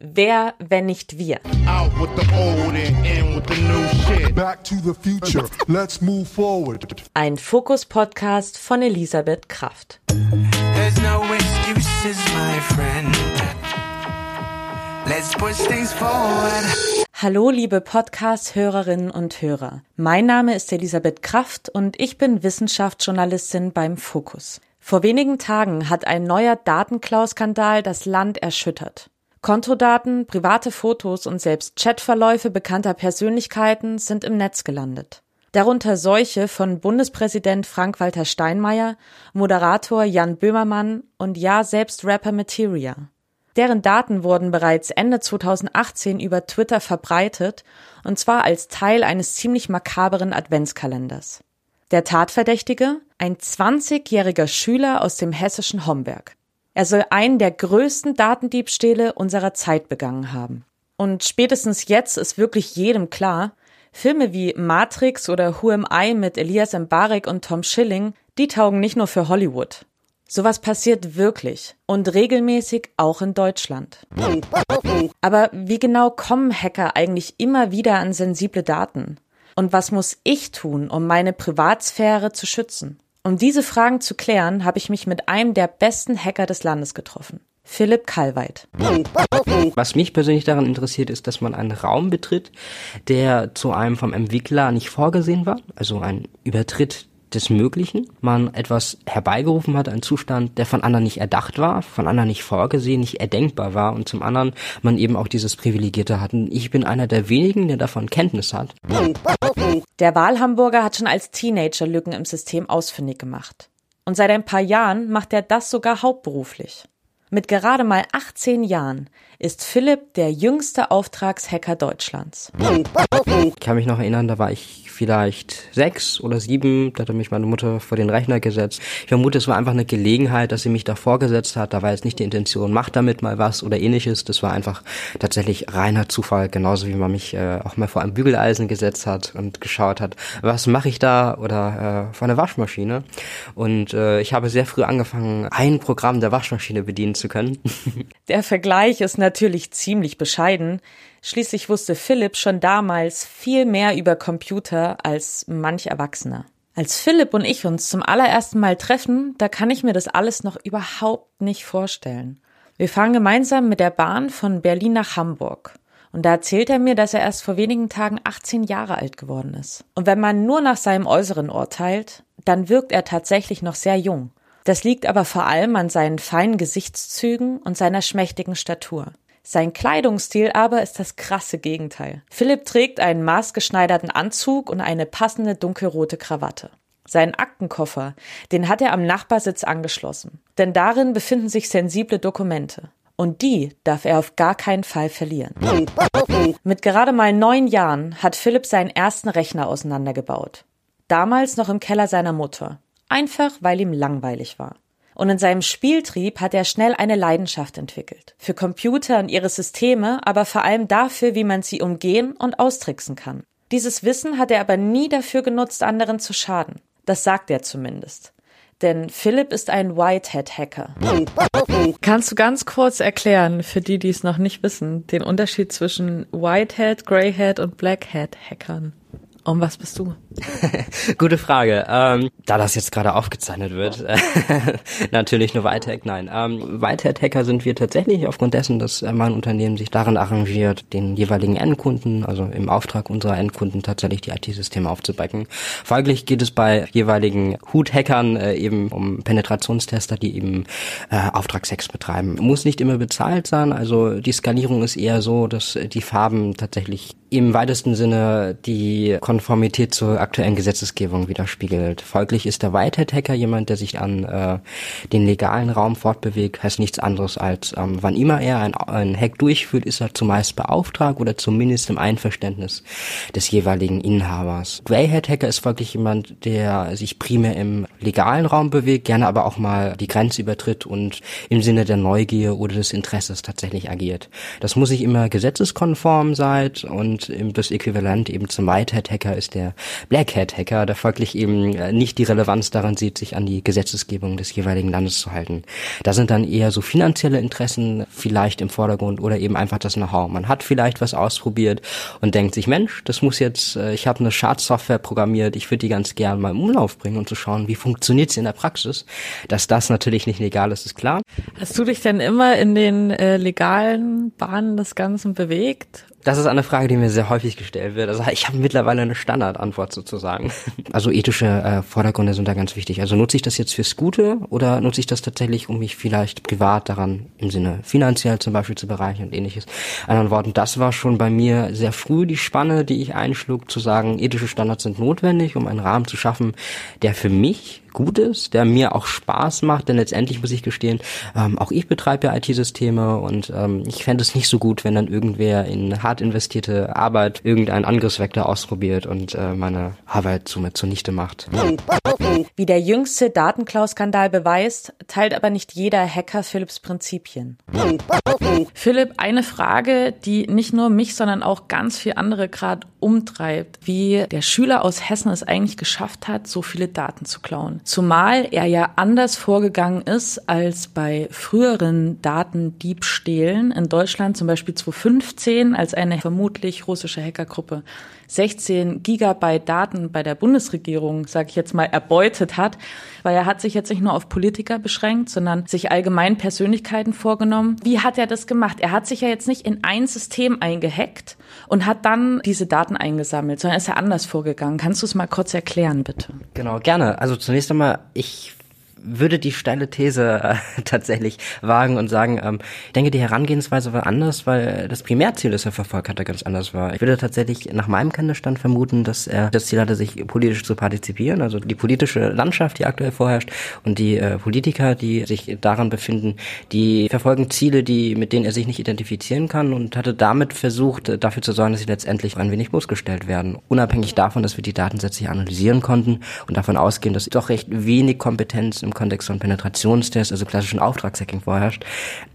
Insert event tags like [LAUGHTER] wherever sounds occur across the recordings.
Wer, wenn nicht wir? Ein Fokus-Podcast von Elisabeth Kraft. No excuses, Hallo, liebe Podcast-Hörerinnen und Hörer. Mein Name ist Elisabeth Kraft und ich bin Wissenschaftsjournalistin beim Fokus. Vor wenigen Tagen hat ein neuer Datenklau-Skandal das Land erschüttert. Kontodaten, private Fotos und selbst Chatverläufe bekannter Persönlichkeiten sind im Netz gelandet. Darunter solche von Bundespräsident Frank-Walter Steinmeier, Moderator Jan Böhmermann und ja selbst Rapper Materia. Deren Daten wurden bereits Ende 2018 über Twitter verbreitet, und zwar als Teil eines ziemlich makaberen Adventskalenders. Der Tatverdächtige? Ein 20-jähriger Schüler aus dem hessischen Homberg. Er soll einen der größten Datendiebstähle unserer Zeit begangen haben. Und spätestens jetzt ist wirklich jedem klar, Filme wie Matrix oder Who Am I mit Elias Mbarek und Tom Schilling, die taugen nicht nur für Hollywood. Sowas passiert wirklich und regelmäßig auch in Deutschland. Aber wie genau kommen Hacker eigentlich immer wieder an sensible Daten? Und was muss ich tun, um meine Privatsphäre zu schützen? Um diese Fragen zu klären, habe ich mich mit einem der besten Hacker des Landes getroffen. Philipp Kalweit. Was mich persönlich daran interessiert, ist, dass man einen Raum betritt, der zu einem vom Entwickler nicht vorgesehen war, also ein Übertritt des Möglichen, man etwas herbeigerufen hat, einen Zustand, der von anderen nicht erdacht war, von anderen nicht vorgesehen, nicht erdenkbar war und zum anderen man eben auch dieses Privilegierte hatten. Ich bin einer der wenigen, der davon Kenntnis hat. Der Wahlhamburger hat schon als Teenager Lücken im System ausfindig gemacht. Und seit ein paar Jahren macht er das sogar hauptberuflich. Mit gerade mal 18 Jahren ist Philipp der jüngste Auftragshacker Deutschlands. Ich kann mich noch erinnern, da war ich vielleicht sechs oder sieben, da hat mich meine Mutter vor den Rechner gesetzt. Ich vermute, es war einfach eine Gelegenheit, dass sie mich da vorgesetzt hat. Da war jetzt nicht die Intention, mach damit mal was oder ähnliches. Das war einfach tatsächlich reiner Zufall, genauso wie man mich äh, auch mal vor einem Bügeleisen gesetzt hat und geschaut hat, was mache ich da oder äh, vor einer Waschmaschine. Und äh, ich habe sehr früh angefangen, ein Programm der Waschmaschine bedienen zu können. [LAUGHS] Der Vergleich ist natürlich ziemlich bescheiden. Schließlich wusste Philipp schon damals viel mehr über Computer als manch Erwachsener. Als Philipp und ich uns zum allerersten Mal treffen, da kann ich mir das alles noch überhaupt nicht vorstellen. Wir fahren gemeinsam mit der Bahn von Berlin nach Hamburg. Und da erzählt er mir, dass er erst vor wenigen Tagen 18 Jahre alt geworden ist. Und wenn man nur nach seinem Äußeren urteilt, dann wirkt er tatsächlich noch sehr jung. Das liegt aber vor allem an seinen feinen Gesichtszügen und seiner schmächtigen Statur. Sein Kleidungsstil aber ist das krasse Gegenteil. Philipp trägt einen maßgeschneiderten Anzug und eine passende dunkelrote Krawatte. Seinen Aktenkoffer, den hat er am Nachbarsitz angeschlossen. Denn darin befinden sich sensible Dokumente. Und die darf er auf gar keinen Fall verlieren. Mit gerade mal neun Jahren hat Philipp seinen ersten Rechner auseinandergebaut. Damals noch im Keller seiner Mutter. Einfach weil ihm langweilig war. Und in seinem Spieltrieb hat er schnell eine Leidenschaft entwickelt. Für Computer und ihre Systeme, aber vor allem dafür, wie man sie umgehen und austricksen kann. Dieses Wissen hat er aber nie dafür genutzt, anderen zu schaden. Das sagt er zumindest. Denn Philipp ist ein Whitehead-Hacker. Kannst du ganz kurz erklären, für die, die es noch nicht wissen, den Unterschied zwischen Whitehead, Greyhead und Blackhead-Hackern? Und was bist du? [LAUGHS] Gute Frage. Ähm, da das jetzt gerade aufgezeichnet wird, [LAUGHS] natürlich nur Whitehack, nein. Ähm, Whitehat-Hacker sind wir tatsächlich aufgrund dessen, dass äh, mein Unternehmen sich darin arrangiert, den jeweiligen Endkunden, also im Auftrag unserer Endkunden tatsächlich die IT-Systeme aufzubacken. Folglich geht es bei jeweiligen Hut-Hackern äh, eben um Penetrationstester, die eben äh, Auftragsex betreiben. Muss nicht immer bezahlt sein, also die Skalierung ist eher so, dass die Farben tatsächlich im weitesten Sinne die Konformität zur aktuellen Gesetzesgebung widerspiegelt. Folglich ist der Whitehead-Hacker jemand, der sich an äh, den legalen Raum fortbewegt, heißt nichts anderes als, ähm, wann immer er ein, ein Hack durchführt, ist er zumeist beauftragt oder zumindest im Einverständnis des jeweiligen Inhabers. Greyhead-Hacker ist folglich jemand, der sich primär im legalen Raum bewegt, gerne aber auch mal die Grenze übertritt und im Sinne der Neugier oder des Interesses tatsächlich agiert. Das muss sich immer gesetzeskonform sein und und das Äquivalent eben zum White Hat Hacker ist der Black Hat Hacker, der folglich eben äh, nicht die Relevanz daran sieht, sich an die Gesetzesgebung des jeweiligen Landes zu halten. Da sind dann eher so finanzielle Interessen vielleicht im Vordergrund oder eben einfach das Know-how. Man hat vielleicht was ausprobiert und denkt sich, Mensch, das muss jetzt, äh, ich habe eine Schadsoftware programmiert, ich würde die ganz gern mal im Umlauf bringen und zu schauen, wie funktioniert sie in der Praxis. Dass das natürlich nicht legal ist, ist klar. Hast du dich denn immer in den äh, legalen Bahnen des Ganzen bewegt? Das ist eine Frage, die mir sehr häufig gestellt wird. Also ich habe mittlerweile eine Standardantwort sozusagen. [LAUGHS] Also ethische äh, Vordergründe sind da ganz wichtig. Also nutze ich das jetzt fürs Gute oder nutze ich das tatsächlich, um mich vielleicht privat daran im Sinne finanziell zum Beispiel zu bereichern und ähnliches. Anderen Worten, das war schon bei mir sehr früh die Spanne, die ich einschlug, zu sagen, ethische Standards sind notwendig, um einen Rahmen zu schaffen, der für mich gut ist, der mir auch Spaß macht, denn letztendlich muss ich gestehen, ähm, auch ich betreibe ja IT-Systeme und ähm, ich fände es nicht so gut, wenn dann irgendwer in hart investierte Arbeit irgendeinen Angriffsvektor ausprobiert und äh, meine Arbeit somit zunichte macht. Wie der jüngste Datenklau-Skandal beweist, teilt aber nicht jeder Hacker Philipps Prinzipien. Philipp, eine Frage, die nicht nur mich, sondern auch ganz viele andere gerade umtreibt, wie der Schüler aus Hessen es eigentlich geschafft hat, so viele Daten zu klauen. Zumal er ja anders vorgegangen ist als bei früheren Datendiebstählen in Deutschland, zum Beispiel 2015, als eine vermutlich russische Hackergruppe 16 Gigabyte Daten bei der Bundesregierung, sage ich jetzt mal, erbeutet hat, weil er hat sich jetzt nicht nur auf Politiker beschränkt, sondern sich allgemein Persönlichkeiten vorgenommen. Wie hat er das gemacht? Er hat sich ja jetzt nicht in ein System eingehackt und hat dann diese Daten eingesammelt, sondern ist er anders vorgegangen. Kannst du es mal kurz erklären, bitte? Genau, gerne. Also zunächst einmal, ich würde die steile These äh, [LAUGHS] tatsächlich wagen und sagen, ähm, ich denke, die Herangehensweise war anders, weil das Primärziel, das er verfolgt hatte, ganz anders war. Ich würde tatsächlich nach meinem Kenntnisstand vermuten, dass er das Ziel hatte, sich politisch zu partizipieren, also die politische Landschaft, die aktuell vorherrscht und die äh, Politiker, die sich daran befinden, die verfolgen Ziele, die mit denen er sich nicht identifizieren kann und hatte damit versucht, äh, dafür zu sorgen, dass sie letztendlich ein wenig bloßgestellt werden. Unabhängig davon, dass wir die Datensätze analysieren konnten und davon ausgehen, dass doch recht wenig Kompetenz im Kontext von Penetrationstests, also klassischen Auftragshacking vorherrscht,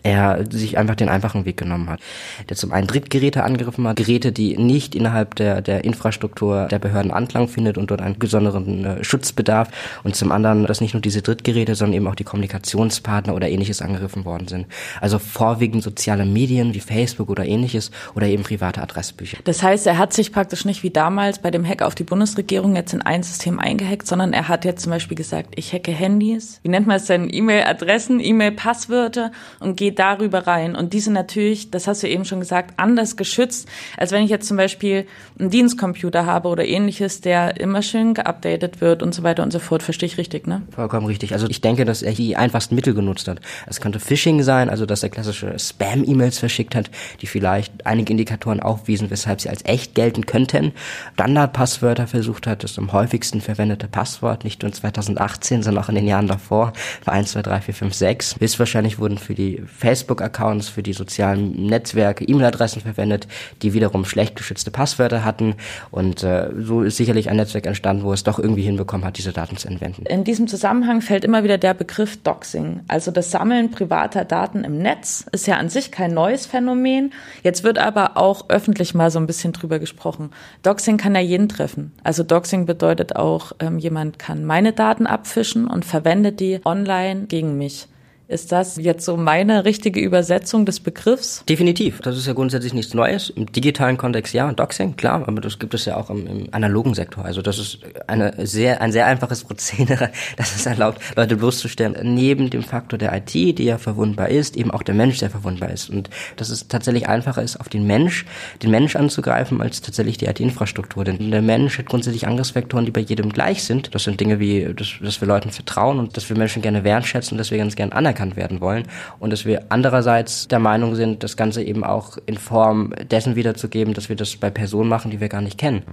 er sich einfach den einfachen Weg genommen hat. Der zum einen Drittgeräte angegriffen hat, Geräte, die nicht innerhalb der, der Infrastruktur der Behörden Anklang findet und dort einen besonderen äh, Schutz bedarf und zum anderen, dass nicht nur diese Drittgeräte, sondern eben auch die Kommunikationspartner oder ähnliches angegriffen worden sind. Also vorwiegend soziale Medien wie Facebook oder ähnliches oder eben private Adressbücher. Das heißt, er hat sich praktisch nicht wie damals bei dem Hack auf die Bundesregierung jetzt in ein System eingehackt, sondern er hat jetzt zum Beispiel gesagt, ich hacke Handys, wie nennt man es denn, E-Mail-Adressen, E-Mail-Passwörter und geht darüber rein. Und diese natürlich, das hast du eben schon gesagt, anders geschützt, als wenn ich jetzt zum Beispiel einen Dienstcomputer habe oder ähnliches, der immer schön geupdatet wird und so weiter und so fort. Verstehe ich richtig, ne? Vollkommen richtig. Also ich denke, dass er die einfachsten Mittel genutzt hat. Es könnte Phishing sein, also dass er klassische Spam-E-Mails verschickt hat, die vielleicht einige Indikatoren aufwiesen, weshalb sie als echt gelten könnten. Standardpasswörter versucht hat, das am häufigsten verwendete Passwort, nicht nur in 2018, sondern auch in den Jahren davor vor, für 1, 2, 3, 4, 5, 6. Höchstwahrscheinlich wurden für die Facebook-Accounts, für die sozialen Netzwerke E-Mail-Adressen verwendet, die wiederum schlecht geschützte Passwörter hatten. Und äh, so ist sicherlich ein Netzwerk entstanden, wo es doch irgendwie hinbekommen hat, diese Daten zu entwenden. In diesem Zusammenhang fällt immer wieder der Begriff Doxing. Also das Sammeln privater Daten im Netz ist ja an sich kein neues Phänomen. Jetzt wird aber auch öffentlich mal so ein bisschen drüber gesprochen. Doxing kann ja jeden treffen. Also Doxing bedeutet auch, ähm, jemand kann meine Daten abfischen und verwendet die online gegen mich. Ist das jetzt so meine richtige Übersetzung des Begriffs? Definitiv. Das ist ja grundsätzlich nichts Neues. Im digitalen Kontext ja, Doxing, klar, aber das gibt es ja auch im, im analogen Sektor. Also das ist eine sehr, ein sehr einfaches Prozedere, [LAUGHS] das es erlaubt, Leute bloßzustellen. Neben dem Faktor der IT, die ja verwundbar ist, eben auch der Mensch, der verwundbar ist. Und dass es tatsächlich einfacher ist, auf den Mensch, den Mensch anzugreifen, als tatsächlich die IT-Infrastruktur. Denn der Mensch hat grundsätzlich Angriffsvektoren, die bei jedem gleich sind. Das sind Dinge wie, dass, dass wir Leuten vertrauen und dass wir Menschen gerne wertschätzen, dass wir ganz gerne anerkennen anerkannt werden wollen und dass wir andererseits der Meinung sind, das Ganze eben auch in Form dessen wiederzugeben, dass wir das bei Personen machen, die wir gar nicht kennen.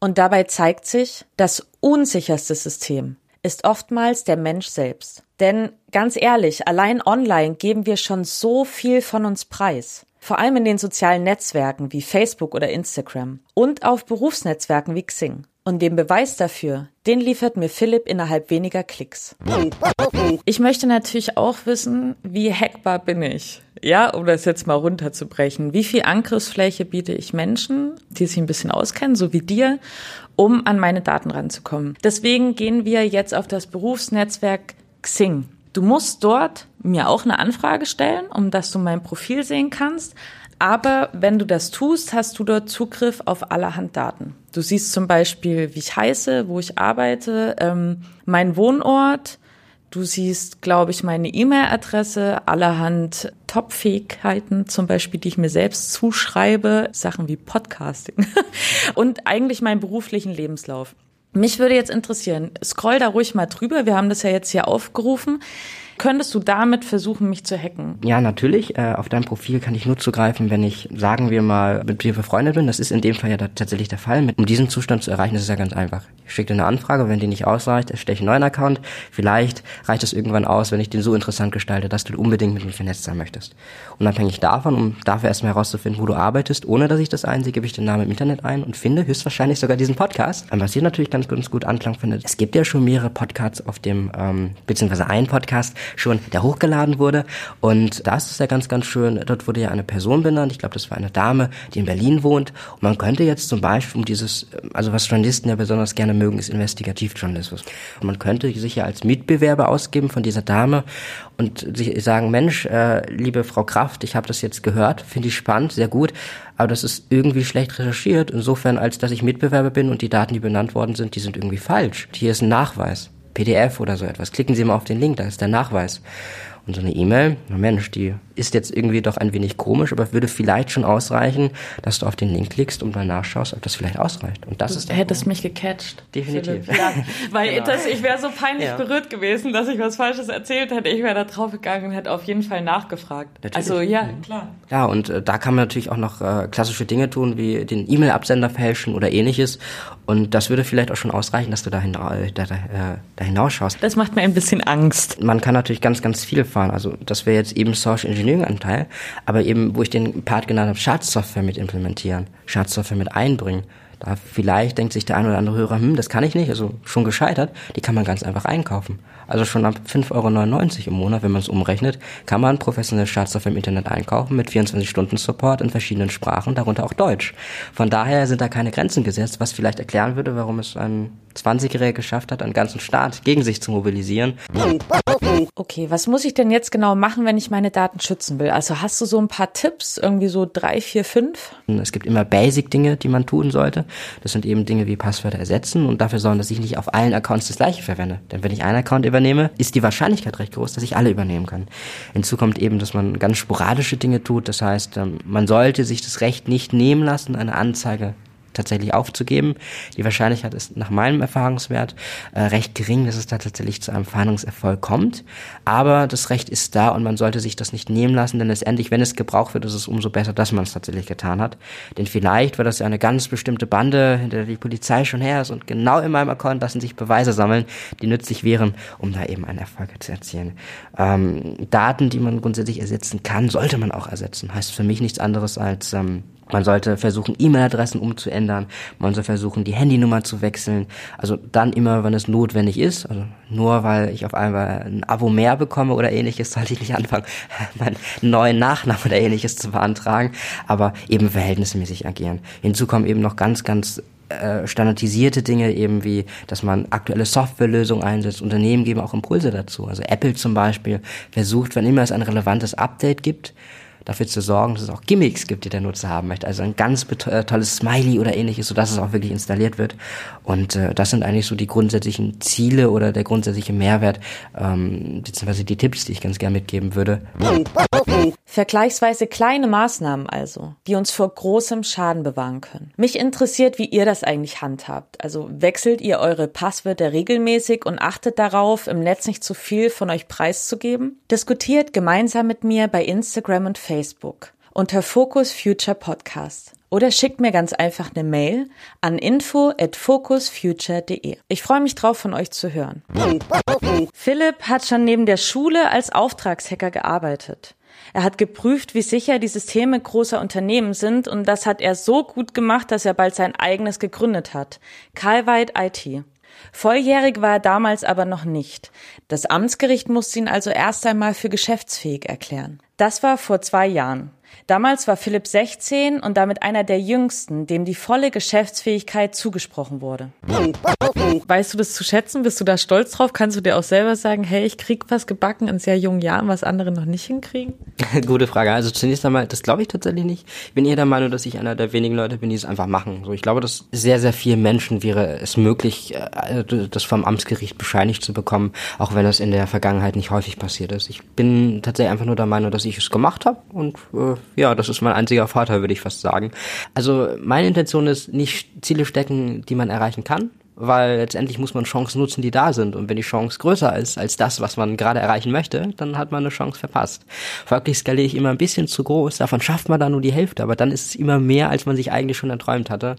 Und dabei zeigt sich, das unsicherste System ist oftmals der Mensch selbst. Denn ganz ehrlich, allein online geben wir schon so viel von uns preis. Vor allem in den sozialen Netzwerken wie Facebook oder Instagram und auf Berufsnetzwerken wie Xing. Und den Beweis dafür, den liefert mir Philipp innerhalb weniger Klicks. Ich möchte natürlich auch wissen, wie hackbar bin ich? Ja, um das jetzt mal runterzubrechen. Wie viel Angriffsfläche biete ich Menschen, die sich ein bisschen auskennen, so wie dir, um an meine Daten ranzukommen? Deswegen gehen wir jetzt auf das Berufsnetzwerk Xing. Du musst dort mir auch eine Anfrage stellen, um dass du mein Profil sehen kannst. Aber wenn du das tust, hast du dort Zugriff auf allerhand Daten. Du siehst zum Beispiel, wie ich heiße, wo ich arbeite, ähm, mein Wohnort. Du siehst, glaube ich, meine E-Mail-Adresse, allerhand Top-Fähigkeiten, zum Beispiel, die ich mir selbst zuschreibe, Sachen wie Podcasting [LAUGHS] und eigentlich meinen beruflichen Lebenslauf. Mich würde jetzt interessieren, scroll da ruhig mal drüber. Wir haben das ja jetzt hier aufgerufen. Könntest du damit versuchen, mich zu hacken? Ja, natürlich. Äh, auf dein Profil kann ich nur zugreifen, wenn ich, sagen wir mal, mit dir befreundet bin. Das ist in dem Fall ja tatsächlich der Fall. Um diesen Zustand zu erreichen, ist es ja ganz einfach. Ich schicke dir eine Anfrage, wenn die nicht ausreicht, erstelle ich einen neuen Account. Vielleicht reicht es irgendwann aus, wenn ich den so interessant gestalte, dass du unbedingt mit mir vernetzt sein möchtest. Unabhängig davon, um dafür erstmal herauszufinden, wo du arbeitest, ohne dass ich das einsehe, gebe ich den Namen im Internet ein und finde höchstwahrscheinlich sogar diesen Podcast. Was hier natürlich ganz, ganz gut Anklang findet. Es gibt ja schon mehrere Podcasts auf dem, ähm, beziehungsweise ein Podcast schon, der hochgeladen wurde. Und das ist ja ganz, ganz schön. Dort wurde ja eine Person benannt. Ich glaube, das war eine Dame, die in Berlin wohnt. Und man könnte jetzt zum Beispiel um dieses, also was Journalisten ja besonders gerne mögen, ist Investigativjournalismus. Und man könnte sich ja als Mitbewerber ausgeben von dieser Dame und sagen, Mensch, äh, liebe Frau Kraft, ich habe das jetzt gehört, finde ich spannend, sehr gut, aber das ist irgendwie schlecht recherchiert, insofern als dass ich Mitbewerber bin und die Daten, die benannt worden sind, die sind irgendwie falsch. Hier ist ein Nachweis. PDF oder so etwas. Klicken Sie mal auf den Link, da ist der Nachweis. Und so eine E-Mail, Mensch, die ist jetzt irgendwie doch ein wenig komisch, aber würde vielleicht schon ausreichen, dass du auf den Link klickst und mal nachschaust, ob das vielleicht ausreicht. Und das du ist hättest mich gecatcht. Definitiv. Ja, weil genau. das, ich wäre so peinlich ja. berührt gewesen, dass ich was Falsches erzählt hätte. Ich wäre da drauf gegangen und hätte auf jeden Fall nachgefragt. Natürlich. Also ja, mhm. klar. Ja, und äh, da kann man natürlich auch noch äh, klassische Dinge tun, wie den E-Mail-Absender fälschen oder ähnliches. Und das würde vielleicht auch schon ausreichen, dass du da, hin, äh, da, da, äh, da hinausschaust. Das macht mir ein bisschen Angst. Man kann natürlich ganz, ganz viel fahren. Also das wäre jetzt eben Social Engineering Anteil, aber eben, wo ich den Part genannt habe, Schadsoftware mit implementieren, Schadsoftware mit einbringen. Da vielleicht denkt sich der ein oder andere Hörer, hm, das kann ich nicht, also schon gescheitert, die kann man ganz einfach einkaufen. Also schon ab 5,99 Euro im Monat, wenn man es umrechnet, kann man professionelle Schadsoftware im Internet einkaufen mit 24 Stunden Support in verschiedenen Sprachen, darunter auch Deutsch. Von daher sind da keine Grenzen gesetzt, was vielleicht erklären würde, warum es ein 20-Jähriger geschafft hat, einen ganzen Staat gegen sich zu mobilisieren. Okay, was muss ich denn jetzt genau machen, wenn ich meine Daten schützen will? Also hast du so ein paar Tipps, irgendwie so drei, vier, fünf? Es gibt immer Basic-Dinge, die man tun sollte. Das sind eben Dinge wie Passwörter ersetzen und dafür sorgen, dass ich nicht auf allen Accounts das gleiche verwende. Denn wenn ich einen Account übernehme, ist die Wahrscheinlichkeit recht groß, dass ich alle übernehmen kann. Hinzu kommt eben, dass man ganz sporadische Dinge tut. Das heißt, ähm, man sollte sich das Recht nicht nehmen lassen, eine Anzeige tatsächlich aufzugeben. Die Wahrscheinlichkeit ist nach meinem Erfahrungswert äh, recht gering, dass es da tatsächlich zu einem Fahndungserfolg kommt. Aber das Recht ist da und man sollte sich das nicht nehmen lassen, denn letztendlich, wenn es gebraucht wird, ist es umso besser, dass man es tatsächlich getan hat. Denn vielleicht war das ja eine ganz bestimmte Bande, hinter der die Polizei schon her ist und genau in meinem Account lassen sich Beweise sammeln, die nützlich wären, um da eben einen Erfolg zu erzielen. Ähm, Daten, die man grundsätzlich ersetzen kann, sollte man auch ersetzen. Heißt für mich nichts anderes als ähm, man sollte versuchen, E-Mail-Adressen umzuändern. Man soll versuchen, die Handynummer zu wechseln. Also dann immer, wenn es notwendig ist. Also nur weil ich auf einmal ein Abo mehr bekomme oder ähnliches, [LAUGHS] sollte ich nicht anfangen, [LAUGHS] meinen neuen Nachnamen oder ähnliches zu beantragen. Aber eben verhältnismäßig agieren. Hinzu kommen eben noch ganz, ganz äh, standardisierte Dinge eben wie, dass man aktuelle Softwarelösungen einsetzt. Unternehmen geben auch Impulse dazu. Also Apple zum Beispiel versucht, wenn immer es ein relevantes Update gibt, dafür zu sorgen, dass es auch Gimmicks gibt, die der Nutzer haben möchte. Also ein ganz äh, tolles Smiley oder ähnliches, sodass es auch wirklich installiert wird. Und äh, das sind eigentlich so die grundsätzlichen Ziele oder der grundsätzliche Mehrwert, ähm, beziehungsweise die Tipps, die ich ganz gerne mitgeben würde. Vergleichsweise kleine Maßnahmen also, die uns vor großem Schaden bewahren können. Mich interessiert, wie ihr das eigentlich handhabt. Also wechselt ihr eure Passwörter regelmäßig und achtet darauf, im Netz nicht zu viel von euch preiszugeben? Diskutiert gemeinsam mit mir bei Instagram und Facebook unter Focus Future Podcast oder schickt mir ganz einfach eine Mail an info. Ich freue mich drauf, von euch zu hören. Philipp hat schon neben der Schule als Auftragshacker gearbeitet. Er hat geprüft, wie sicher die Systeme großer Unternehmen sind und das hat er so gut gemacht, dass er bald sein eigenes gegründet hat. Calvite IT. Volljährig war er damals aber noch nicht. Das Amtsgericht musste ihn also erst einmal für geschäftsfähig erklären. Das war vor zwei Jahren. Damals war Philipp 16 und damit einer der jüngsten, dem die volle Geschäftsfähigkeit zugesprochen wurde. Weißt du das zu schätzen? Bist du da stolz drauf? Kannst du dir auch selber sagen, hey, ich krieg was gebacken in sehr jungen Jahren, was andere noch nicht hinkriegen? [LAUGHS] Gute Frage. Also zunächst einmal, das glaube ich tatsächlich nicht. Ich bin eher der Meinung, dass ich einer der wenigen Leute bin, die es einfach machen. So, ich glaube, dass sehr, sehr vielen Menschen wäre es möglich, äh, das vom Amtsgericht bescheinigt zu bekommen, auch wenn das in der Vergangenheit nicht häufig passiert ist. Ich bin tatsächlich einfach nur der Meinung, dass ich es gemacht habe und äh, ja, das ist mein einziger Vorteil, würde ich fast sagen. Also meine Intention ist nicht Ziele stecken, die man erreichen kann, weil letztendlich muss man Chancen nutzen, die da sind. Und wenn die Chance größer ist als das, was man gerade erreichen möchte, dann hat man eine Chance verpasst. Folglich skaliere ich immer ein bisschen zu groß, davon schafft man dann nur die Hälfte, aber dann ist es immer mehr, als man sich eigentlich schon erträumt hatte.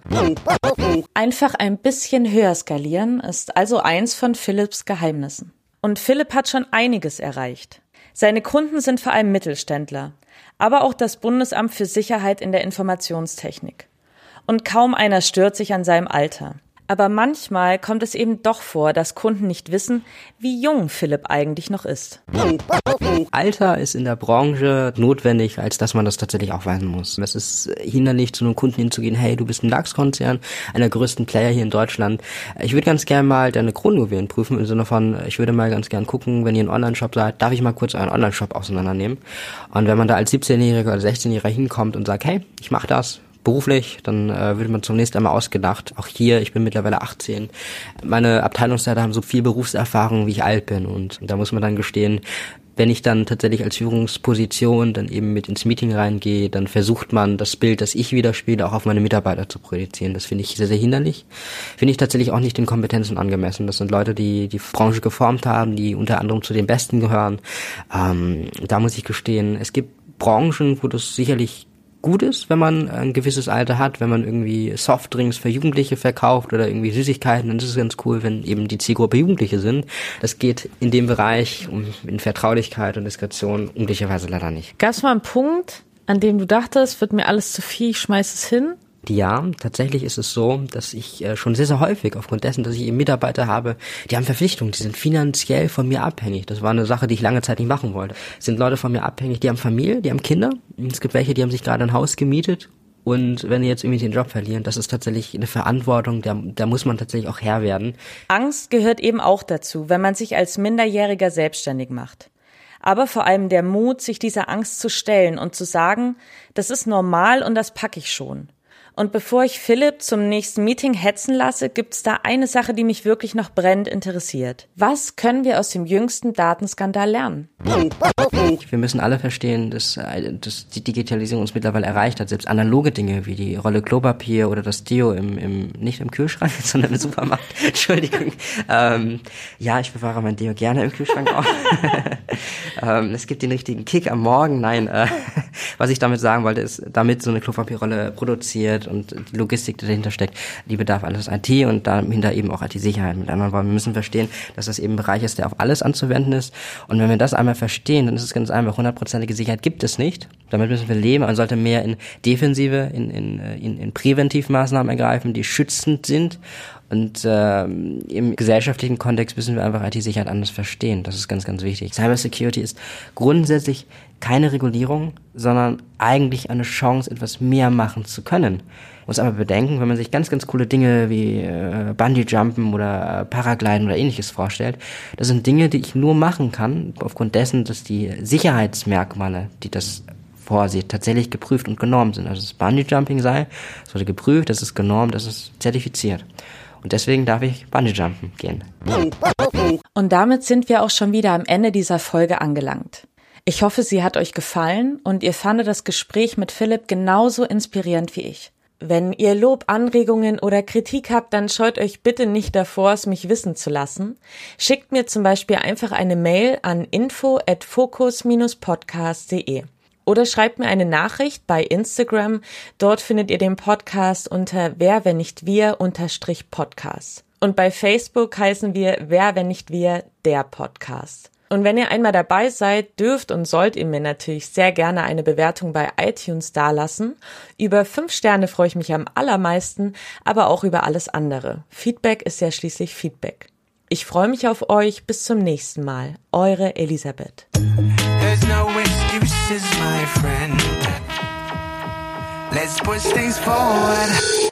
Einfach ein bisschen höher skalieren ist also eins von Philips Geheimnissen. Und Philipp hat schon einiges erreicht. Seine Kunden sind vor allem Mittelständler aber auch das Bundesamt für Sicherheit in der Informationstechnik. Und kaum einer stört sich an seinem Alter. Aber manchmal kommt es eben doch vor, dass Kunden nicht wissen, wie jung Philipp eigentlich noch ist. Alter ist in der Branche notwendig, als dass man das tatsächlich aufweisen muss. Es ist hinderlich, zu einem Kunden hinzugehen, hey, du bist ein DAX-Konzern, einer größten Player hier in Deutschland. Ich würde ganz gerne mal deine Kronjuwelen prüfen, im Sinne von, ich würde mal ganz gern gucken, wenn ihr einen Online-Shop seid, darf ich mal kurz euren Online-Shop auseinandernehmen? Und wenn man da als 17-Jähriger oder 16-Jähriger hinkommt und sagt, hey, ich mache das, beruflich, dann äh, wird man zunächst einmal ausgedacht. Auch hier, ich bin mittlerweile 18. Meine Abteilungsleiter haben so viel Berufserfahrung, wie ich alt bin. Und da muss man dann gestehen, wenn ich dann tatsächlich als Führungsposition dann eben mit ins Meeting reingehe, dann versucht man das Bild, das ich widerspiele, auch auf meine Mitarbeiter zu projizieren. Das finde ich sehr, sehr hinderlich. Finde ich tatsächlich auch nicht den Kompetenzen angemessen. Das sind Leute, die die Branche geformt haben, die unter anderem zu den Besten gehören. Ähm, da muss ich gestehen, es gibt Branchen, wo das sicherlich gut ist, wenn man ein gewisses Alter hat, wenn man irgendwie Softdrinks für Jugendliche verkauft oder irgendwie Süßigkeiten, dann ist es ganz cool, wenn eben die Zielgruppe Jugendliche sind. Das geht in dem Bereich um in Vertraulichkeit und Diskretion üblicherweise leider nicht. Gab es mal einen Punkt, an dem du dachtest, wird mir alles zu viel, ich schmeiß es hin? Ja, tatsächlich ist es so, dass ich äh, schon sehr, sehr häufig aufgrund dessen, dass ich eben Mitarbeiter habe, die haben Verpflichtungen, die sind finanziell von mir abhängig. Das war eine Sache, die ich lange Zeit nicht machen wollte. Sind Leute von mir abhängig, die haben Familie, die haben Kinder. Es gibt welche, die haben sich gerade ein Haus gemietet und wenn die jetzt irgendwie den Job verlieren, das ist tatsächlich eine Verantwortung, da, da muss man tatsächlich auch Herr werden. Angst gehört eben auch dazu, wenn man sich als Minderjähriger selbstständig macht. Aber vor allem der Mut, sich dieser Angst zu stellen und zu sagen, das ist normal und das packe ich schon. Und bevor ich Philipp zum nächsten Meeting hetzen lasse, gibt's da eine Sache, die mich wirklich noch brennend interessiert. Was können wir aus dem jüngsten Datenskandal lernen? Wir müssen alle verstehen, dass, äh, dass die Digitalisierung uns mittlerweile erreicht hat. Selbst analoge Dinge wie die Rolle Klopapier oder das Deo im, im nicht im Kühlschrank, [LAUGHS] sondern im Supermarkt. [LAUGHS] Entschuldigung. Ähm, ja, ich bewahre mein Deo gerne im Kühlschrank auch. [LAUGHS] ähm, es gibt den richtigen Kick am Morgen. Nein, äh, was ich damit sagen wollte, ist, damit so eine Klopapierrolle produziert wird und die Logistik, die dahinter steckt, die bedarf alles IT und dahinter eben auch IT-Sicherheit. Mit anderen Worten, wir müssen verstehen, dass das eben ein Bereich ist, der auf alles anzuwenden ist. Und wenn wir das einmal verstehen, dann ist es ganz einfach, hundertprozentige Sicherheit gibt es nicht. Damit müssen wir leben. Man sollte mehr in Defensive, in, in, in, in Präventivmaßnahmen ergreifen, die schützend sind und äh, im gesellschaftlichen Kontext müssen wir einfach IT-Sicherheit anders verstehen. Das ist ganz, ganz wichtig. Cybersecurity ist grundsätzlich keine Regulierung, sondern eigentlich eine Chance, etwas mehr machen zu können. Muss aber bedenken, wenn man sich ganz, ganz coole Dinge wie äh, Bungee-Jumpen oder äh, Paragliden oder ähnliches vorstellt, das sind Dinge, die ich nur machen kann, aufgrund dessen, dass die Sicherheitsmerkmale, die das vorsieht, tatsächlich geprüft und genormt sind. Also das Bungee-Jumping sei, es wurde geprüft, das ist genormt, das ist zertifiziert. Und deswegen darf ich Bungee-Jumpen gehen. Und damit sind wir auch schon wieder am Ende dieser Folge angelangt. Ich hoffe, sie hat euch gefallen und ihr fandet das Gespräch mit Philipp genauso inspirierend wie ich. Wenn ihr Lob, Anregungen oder Kritik habt, dann scheut euch bitte nicht davor, es mich wissen zu lassen. Schickt mir zum Beispiel einfach eine Mail an info at focus-podcast.de. Oder schreibt mir eine Nachricht bei Instagram. Dort findet ihr den Podcast unter Wer, wenn nicht wir, unterstrich Podcast. Und bei Facebook heißen wir Wer, wenn nicht wir, der Podcast. Und wenn ihr einmal dabei seid, dürft und sollt ihr mir natürlich sehr gerne eine Bewertung bei iTunes dalassen. Über fünf Sterne freue ich mich am allermeisten, aber auch über alles andere. Feedback ist ja schließlich Feedback. Ich freue mich auf euch. Bis zum nächsten Mal. Eure Elisabeth. Let's push things forward.